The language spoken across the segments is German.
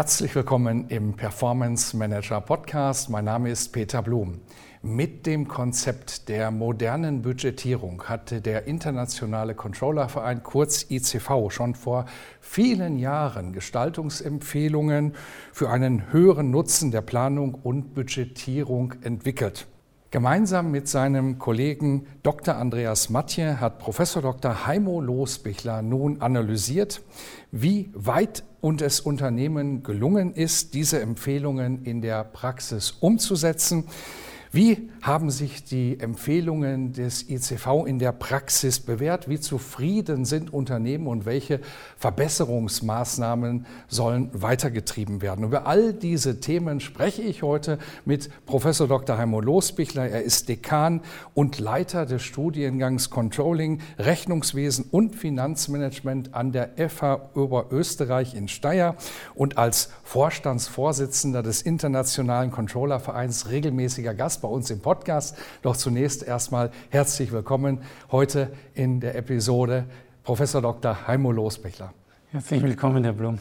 Herzlich willkommen im Performance Manager Podcast. Mein Name ist Peter Blum. Mit dem Konzept der modernen Budgetierung hatte der Internationale Controllerverein kurz ICV schon vor vielen Jahren Gestaltungsempfehlungen für einen höheren Nutzen der Planung und Budgetierung entwickelt. Gemeinsam mit seinem Kollegen Dr. Andreas Matje hat Professor Dr. Heimo Losbichler nun analysiert, wie weit und es Unternehmen gelungen ist, diese Empfehlungen in der Praxis umzusetzen. Wie haben sich die Empfehlungen des ICV in der Praxis bewährt? Wie zufrieden sind Unternehmen und welche Verbesserungsmaßnahmen sollen weitergetrieben werden? Über all diese Themen spreche ich heute mit Professor Dr. Heimo Losbichler. Er ist Dekan und Leiter des Studiengangs Controlling, Rechnungswesen und Finanzmanagement an der FH Oberösterreich in Steyr und als Vorstandsvorsitzender des Internationalen Controllervereins regelmäßiger Gast bei uns im Podcast. Doch zunächst erstmal herzlich willkommen heute in der Episode Professor Dr. Heimo Losbichler. Herzlich willkommen, Herr Blum.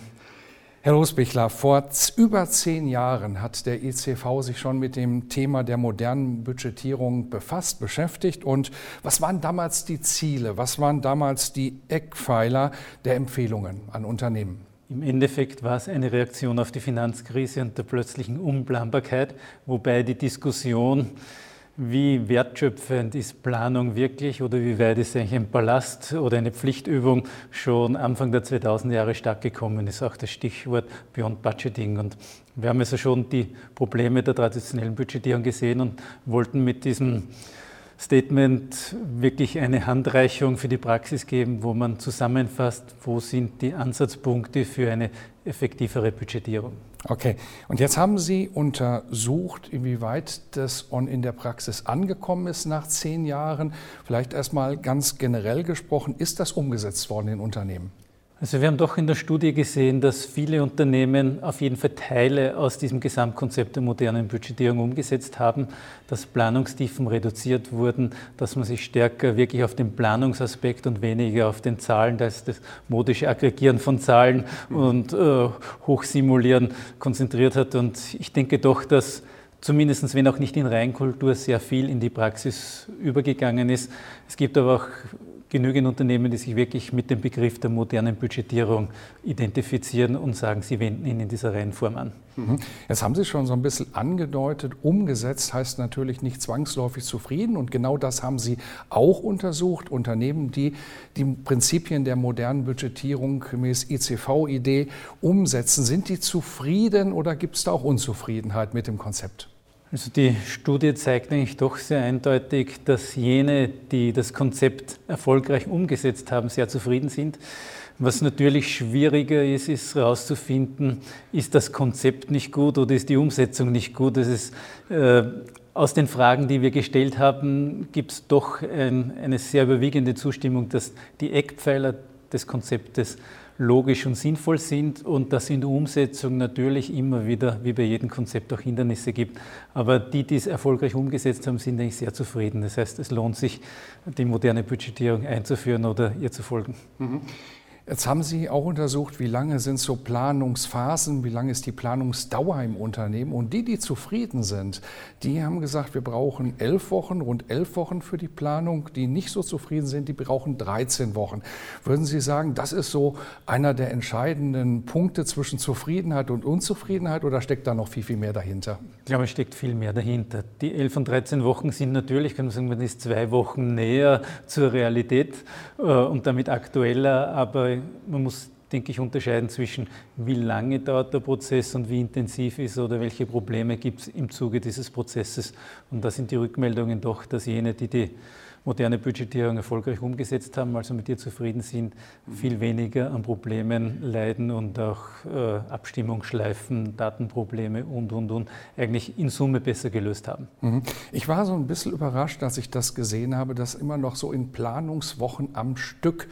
Herr Losbichler, vor über zehn Jahren hat der ICV sich schon mit dem Thema der modernen Budgetierung befasst, beschäftigt. Und was waren damals die Ziele? Was waren damals die Eckpfeiler der Empfehlungen an Unternehmen? Im Endeffekt war es eine Reaktion auf die Finanzkrise und der plötzlichen Unplanbarkeit, wobei die Diskussion, wie wertschöpfend ist Planung wirklich oder wie weit ist eigentlich ein Ballast oder eine Pflichtübung schon Anfang der 2000er Jahre stark gekommen ist, auch das Stichwort Beyond Budgeting. Und wir haben also schon die Probleme der traditionellen Budgetierung gesehen und wollten mit diesem Statement wirklich eine Handreichung für die Praxis geben, wo man zusammenfasst, wo sind die Ansatzpunkte für eine effektivere Budgetierung. Okay, und jetzt haben Sie untersucht, inwieweit das in der Praxis angekommen ist nach zehn Jahren. Vielleicht erstmal ganz generell gesprochen, ist das umgesetzt worden in Unternehmen? Also wir haben doch in der Studie gesehen, dass viele Unternehmen auf jeden Fall Teile aus diesem Gesamtkonzept der modernen Budgetierung umgesetzt haben, dass Planungstiefen reduziert wurden, dass man sich stärker wirklich auf den Planungsaspekt und weniger auf den Zahlen, das ist das modische Aggregieren von Zahlen und äh, Hochsimulieren konzentriert hat. Und ich denke doch, dass zumindest wenn auch nicht in Reinkultur sehr viel in die Praxis übergegangen ist. Es gibt aber auch genügend Unternehmen, die sich wirklich mit dem Begriff der modernen Budgetierung identifizieren und sagen, sie wenden ihn in dieser Reihenform an. Mhm. Jetzt haben Sie schon so ein bisschen angedeutet, umgesetzt heißt natürlich nicht zwangsläufig zufrieden und genau das haben Sie auch untersucht. Unternehmen, die die Prinzipien der modernen Budgetierung gemäß ICV-Idee umsetzen, sind die zufrieden oder gibt es da auch Unzufriedenheit mit dem Konzept? Also die Studie zeigt eigentlich doch sehr eindeutig, dass jene, die das Konzept erfolgreich umgesetzt haben, sehr zufrieden sind. Was natürlich schwieriger ist, ist herauszufinden, ist das Konzept nicht gut oder ist die Umsetzung nicht gut. Das ist, äh, aus den Fragen, die wir gestellt haben, gibt es doch ein, eine sehr überwiegende Zustimmung, dass die Eckpfeiler des Konzeptes logisch und sinnvoll sind und dass in der Umsetzung natürlich immer wieder, wie bei jedem Konzept, auch Hindernisse gibt. Aber die, die es erfolgreich umgesetzt haben, sind eigentlich sehr zufrieden. Das heißt, es lohnt sich, die moderne Budgetierung einzuführen oder ihr zu folgen. Mhm. Jetzt haben Sie auch untersucht, wie lange sind so Planungsphasen, wie lange ist die Planungsdauer im Unternehmen. Und die, die zufrieden sind, die haben gesagt, wir brauchen elf Wochen, rund elf Wochen für die Planung. Die nicht so zufrieden sind, die brauchen 13 Wochen. Würden Sie sagen, das ist so einer der entscheidenden Punkte zwischen Zufriedenheit und Unzufriedenheit oder steckt da noch viel, viel mehr dahinter? Ich glaube, es steckt viel mehr dahinter. Die elf und 13 Wochen sind natürlich, kann man sagen, man ist zwei Wochen näher zur Realität äh, und damit aktueller, aber man muss denke ich, unterscheiden zwischen, wie lange dauert der Prozess und wie intensiv ist oder welche Probleme gibt es im Zuge dieses Prozesses. Und da sind die Rückmeldungen doch, dass jene, die die moderne Budgetierung erfolgreich umgesetzt haben, also mit ihr zufrieden sind, viel weniger an Problemen leiden und auch äh, Abstimmungsschleifen, Datenprobleme und, und, und eigentlich in Summe besser gelöst haben. Mhm. Ich war so ein bisschen überrascht, als ich das gesehen habe, dass immer noch so in Planungswochen am Stück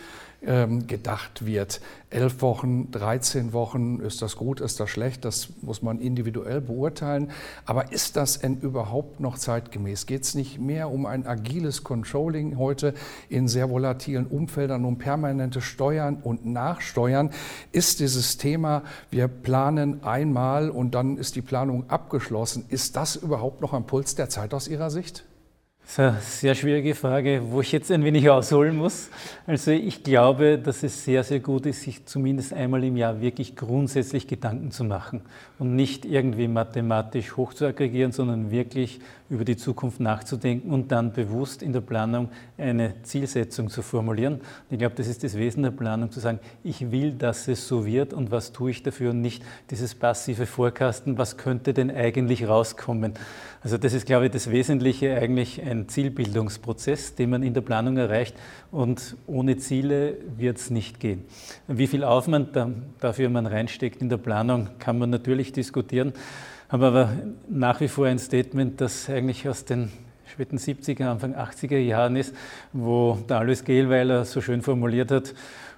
gedacht wird. Elf Wochen, 13 Wochen, ist das gut, ist das schlecht, das muss man individuell beurteilen. Aber ist das denn überhaupt noch zeitgemäß? Geht es nicht mehr um ein agiles Controlling heute in sehr volatilen Umfeldern, um permanente Steuern und Nachsteuern? Ist dieses Thema, wir planen einmal und dann ist die Planung abgeschlossen, ist das überhaupt noch am Puls der Zeit aus Ihrer Sicht? Eine sehr schwierige Frage, wo ich jetzt ein wenig ausholen muss. Also ich glaube, dass es sehr, sehr gut ist, sich zumindest einmal im Jahr wirklich grundsätzlich Gedanken zu machen und nicht irgendwie mathematisch hoch zu aggregieren, sondern wirklich über die Zukunft nachzudenken und dann bewusst in der Planung eine Zielsetzung zu formulieren. ich glaube, das ist das Wesen der Planung, zu sagen, ich will, dass es so wird und was tue ich dafür und nicht dieses passive Vorkasten, was könnte denn eigentlich rauskommen. Also das ist, glaube ich, das Wesentliche eigentlich ein Zielbildungsprozess, den man in der Planung erreicht und ohne Ziele wird es nicht gehen. Wie viel Aufwand dafür man reinsteckt in der Planung, kann man natürlich diskutieren haben aber nach wie vor ein Statement, das eigentlich aus den späten 70er, Anfang 80er Jahren ist, wo der Alois Gehlweiler so schön formuliert hat,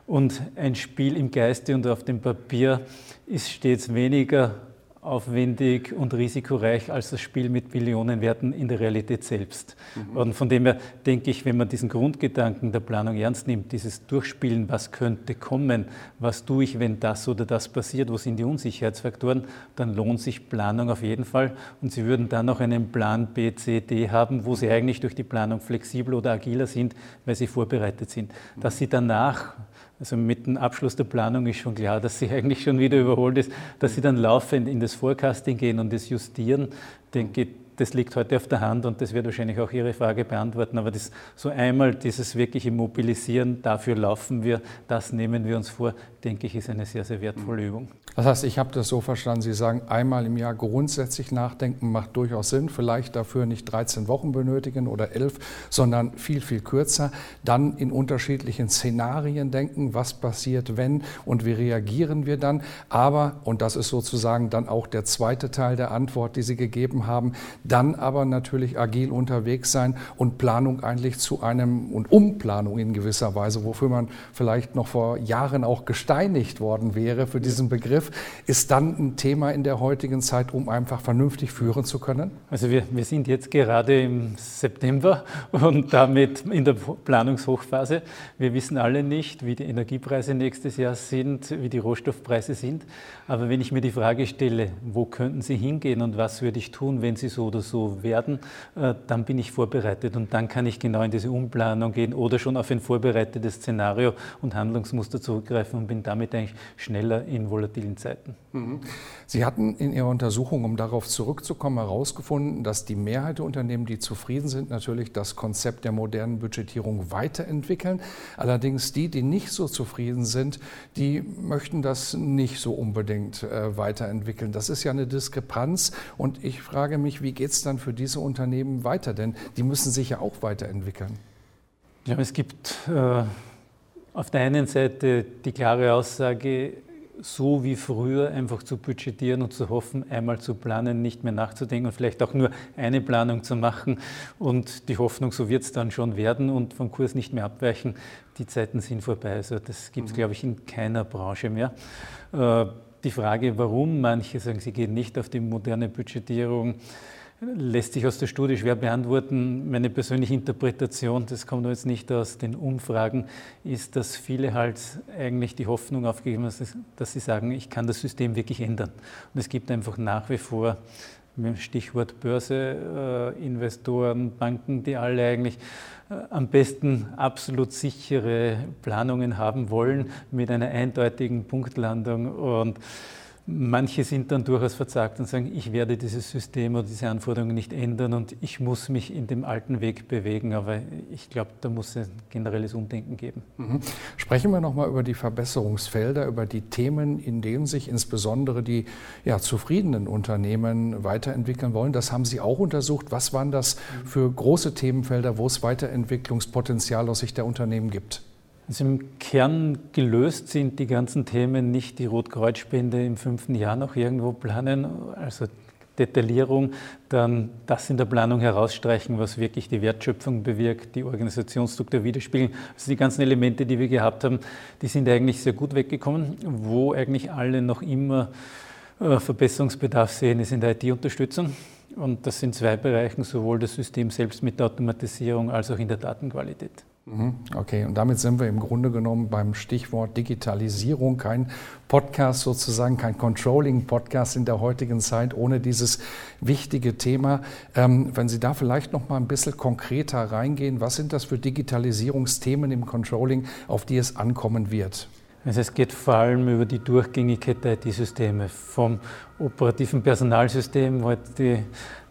und ein Spiel im Geiste und auf dem Papier ist stets weniger aufwendig und risikoreich als das Spiel mit Millionenwerten in der Realität selbst. Mhm. Und von dem her denke ich, wenn man diesen Grundgedanken der Planung ernst nimmt, dieses Durchspielen, was könnte kommen, was tue ich, wenn das oder das passiert, wo sind die Unsicherheitsfaktoren, dann lohnt sich Planung auf jeden Fall. Und Sie würden dann noch einen Plan B, C, D haben, wo Sie eigentlich durch die Planung flexibler oder agiler sind, weil Sie vorbereitet sind. Dass Sie danach also mit dem Abschluss der Planung ist schon klar, dass sie eigentlich schon wieder überholt ist, dass sie dann laufend in das Forecasting gehen und das Justieren. Denke, das liegt heute auf der Hand und das wird wahrscheinlich auch Ihre Frage beantworten. Aber das, so einmal dieses wirkliche Mobilisieren, dafür laufen wir, das nehmen wir uns vor, denke ich, ist eine sehr, sehr wertvolle Übung. Das heißt, ich habe das so verstanden, Sie sagen, einmal im Jahr grundsätzlich nachdenken macht durchaus Sinn, vielleicht dafür nicht 13 Wochen benötigen oder 11, sondern viel, viel kürzer. Dann in unterschiedlichen Szenarien denken, was passiert, wenn und wie reagieren wir dann. Aber, und das ist sozusagen dann auch der zweite Teil der Antwort, die Sie gegeben haben, dann aber natürlich agil unterwegs sein und Planung eigentlich zu einem und Umplanung in gewisser Weise, wofür man vielleicht noch vor Jahren auch gesteinigt worden wäre für diesen Begriff, ist dann ein Thema in der heutigen Zeit, um einfach vernünftig führen zu können? Also wir, wir sind jetzt gerade im September und damit in der Planungshochphase. Wir wissen alle nicht, wie die Energiepreise nächstes Jahr sind, wie die Rohstoffpreise sind. Aber wenn ich mir die Frage stelle, wo könnten sie hingehen und was würde ich tun, wenn sie so oder so werden, äh, dann bin ich vorbereitet und dann kann ich genau in diese Umplanung gehen oder schon auf ein vorbereitetes Szenario und Handlungsmuster zurückgreifen und bin bin damit eigentlich schneller in volatilen Zeiten. Mhm. Sie hatten in Ihrer Untersuchung, um darauf zurückzukommen, herausgefunden, dass die Mehrheit der Unternehmen, die zufrieden sind, natürlich das Konzept der modernen Budgetierung weiterentwickeln. Allerdings die, die nicht so zufrieden sind, die möchten das nicht so unbedingt äh, weiterentwickeln. Das ist ja eine Diskrepanz und ich frage mich, wie geht es dann für diese Unternehmen weiter? Denn die müssen sich ja auch weiterentwickeln. Ja, es gibt äh auf der einen Seite die klare Aussage, so wie früher einfach zu budgetieren und zu hoffen, einmal zu planen, nicht mehr nachzudenken und vielleicht auch nur eine Planung zu machen und die Hoffnung, so wird es dann schon werden und vom Kurs nicht mehr abweichen, die Zeiten sind vorbei. Also das gibt es, mhm. glaube ich, in keiner Branche mehr. Äh, die Frage, warum manche sagen, sie gehen nicht auf die moderne Budgetierung, lässt sich aus der Studie schwer beantworten. Meine persönliche Interpretation, das kommt jetzt nicht aus den Umfragen, ist, dass viele halt eigentlich die Hoffnung aufgegeben haben, dass sie sagen, ich kann das System wirklich ändern. Und es gibt einfach nach wie vor, Stichwort Börse, äh, Investoren, Banken, die alle eigentlich äh, am besten absolut sichere Planungen haben wollen mit einer eindeutigen Punktlandung und Manche sind dann durchaus verzagt und sagen, ich werde dieses System oder diese Anforderungen nicht ändern und ich muss mich in dem alten Weg bewegen. Aber ich glaube, da muss es ein generelles Umdenken geben. Mhm. Sprechen wir nochmal über die Verbesserungsfelder, über die Themen, in denen sich insbesondere die ja, zufriedenen Unternehmen weiterentwickeln wollen. Das haben Sie auch untersucht. Was waren das für große Themenfelder, wo es Weiterentwicklungspotenzial aus Sicht der Unternehmen gibt? Also im Kern gelöst sind die ganzen Themen nicht die Rotkreuzspende im fünften Jahr noch irgendwo planen, also Detaillierung, dann das in der Planung herausstreichen, was wirklich die Wertschöpfung bewirkt, die Organisationsstruktur widerspiegeln. Also die ganzen Elemente, die wir gehabt haben, die sind eigentlich sehr gut weggekommen. Wo eigentlich alle noch immer äh, Verbesserungsbedarf sehen, ist in der IT-Unterstützung. Und das sind zwei Bereiche, sowohl das System selbst mit der Automatisierung als auch in der Datenqualität. Mhm. Okay, und damit sind wir im Grunde genommen beim Stichwort Digitalisierung. Kein Podcast sozusagen, kein Controlling-Podcast in der heutigen Zeit ohne dieses wichtige Thema. Ähm, wenn Sie da vielleicht noch mal ein bisschen konkreter reingehen, was sind das für Digitalisierungsthemen im Controlling, auf die es ankommen wird? Also es geht vor allem über die Durchgängigkeit der IT-Systeme, vom operativen Personalsystem, wo halt die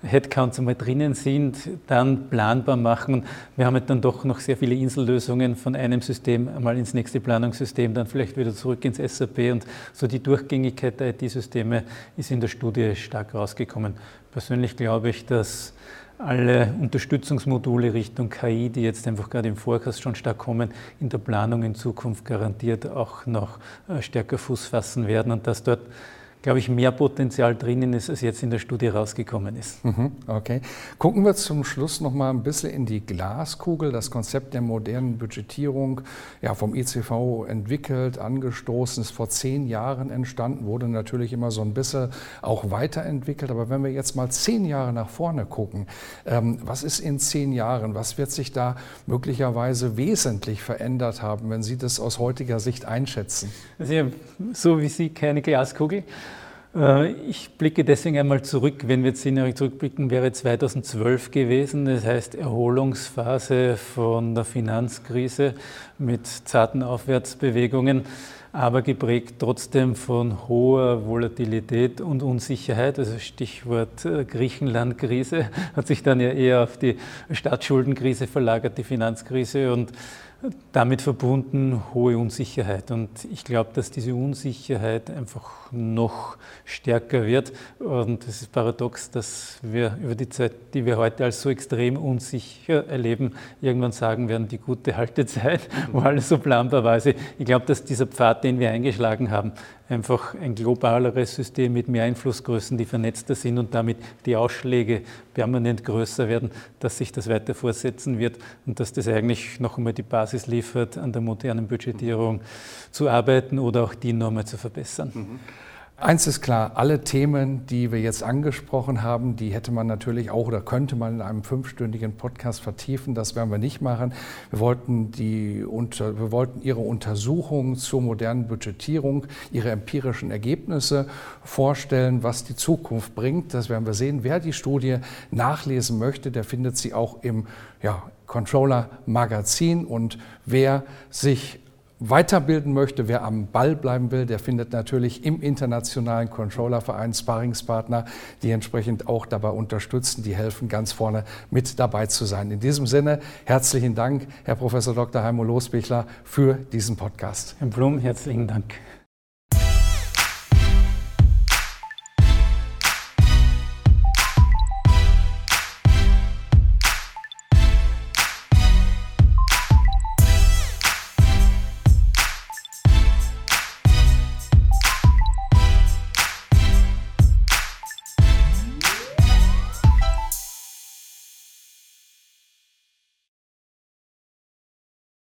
Headcounts einmal drinnen sind, dann planbar machen. Wir haben halt dann doch noch sehr viele Insellösungen von einem System einmal ins nächste Planungssystem, dann vielleicht wieder zurück ins SAP und so die Durchgängigkeit der IT-Systeme ist in der Studie stark rausgekommen. Persönlich glaube ich, dass alle Unterstützungsmodule Richtung KI, die jetzt einfach gerade im Forecast schon stark kommen, in der Planung in Zukunft garantiert auch noch äh, stärker Fuß fassen werden und dass dort glaube ich, mehr Potenzial drinnen ist, als jetzt in der Studie rausgekommen ist. Mhm, okay. Gucken wir zum Schluss noch mal ein bisschen in die Glaskugel. Das Konzept der modernen Budgetierung, ja, vom ICV entwickelt, angestoßen, ist vor zehn Jahren entstanden, wurde natürlich immer so ein bisschen auch weiterentwickelt. Aber wenn wir jetzt mal zehn Jahre nach vorne gucken, ähm, was ist in zehn Jahren? Was wird sich da möglicherweise wesentlich verändert haben, wenn Sie das aus heutiger Sicht einschätzen? Also, so wie Sie keine Glaskugel. Äh, ich blicke deswegen einmal zurück. Wenn wir zehn Jahre zurückblicken, wäre 2012 gewesen. Das heißt Erholungsphase von der Finanzkrise mit zarten Aufwärtsbewegungen, aber geprägt trotzdem von hoher Volatilität und Unsicherheit. Also Stichwort äh, Griechenland-Krise hat sich dann ja eher auf die Staatsschuldenkrise verlagert, die Finanzkrise und damit verbunden hohe Unsicherheit. Und ich glaube, dass diese Unsicherheit einfach noch stärker wird. Und es ist paradox, dass wir über die Zeit, die wir heute als so extrem unsicher erleben, irgendwann sagen werden, die gute Haltezeit, wo alles so planbar war. Also ich glaube, dass dieser Pfad, den wir eingeschlagen haben, einfach ein globaleres System mit mehr Einflussgrößen, die vernetzter sind und damit die Ausschläge permanent größer werden, dass sich das weiter fortsetzen wird und dass das eigentlich noch einmal die Basis liefert, an der modernen Budgetierung zu arbeiten oder auch die nochmal zu verbessern. Mhm. Eins ist klar, alle Themen, die wir jetzt angesprochen haben, die hätte man natürlich auch oder könnte man in einem fünfstündigen Podcast vertiefen. Das werden wir nicht machen. Wir wollten, die, wir wollten Ihre Untersuchungen zur modernen Budgetierung, Ihre empirischen Ergebnisse vorstellen, was die Zukunft bringt. Das werden wir sehen. Wer die Studie nachlesen möchte, der findet sie auch im ja, Controller Magazin. Und wer sich weiterbilden möchte, wer am Ball bleiben will, der findet natürlich im internationalen Controllerverein Sparringspartner, die entsprechend auch dabei unterstützen, die helfen, ganz vorne mit dabei zu sein. In diesem Sinne herzlichen Dank, Herr Professor Dr. Heimo Losbichler, für diesen Podcast. Herr Blum, herzlichen Dank.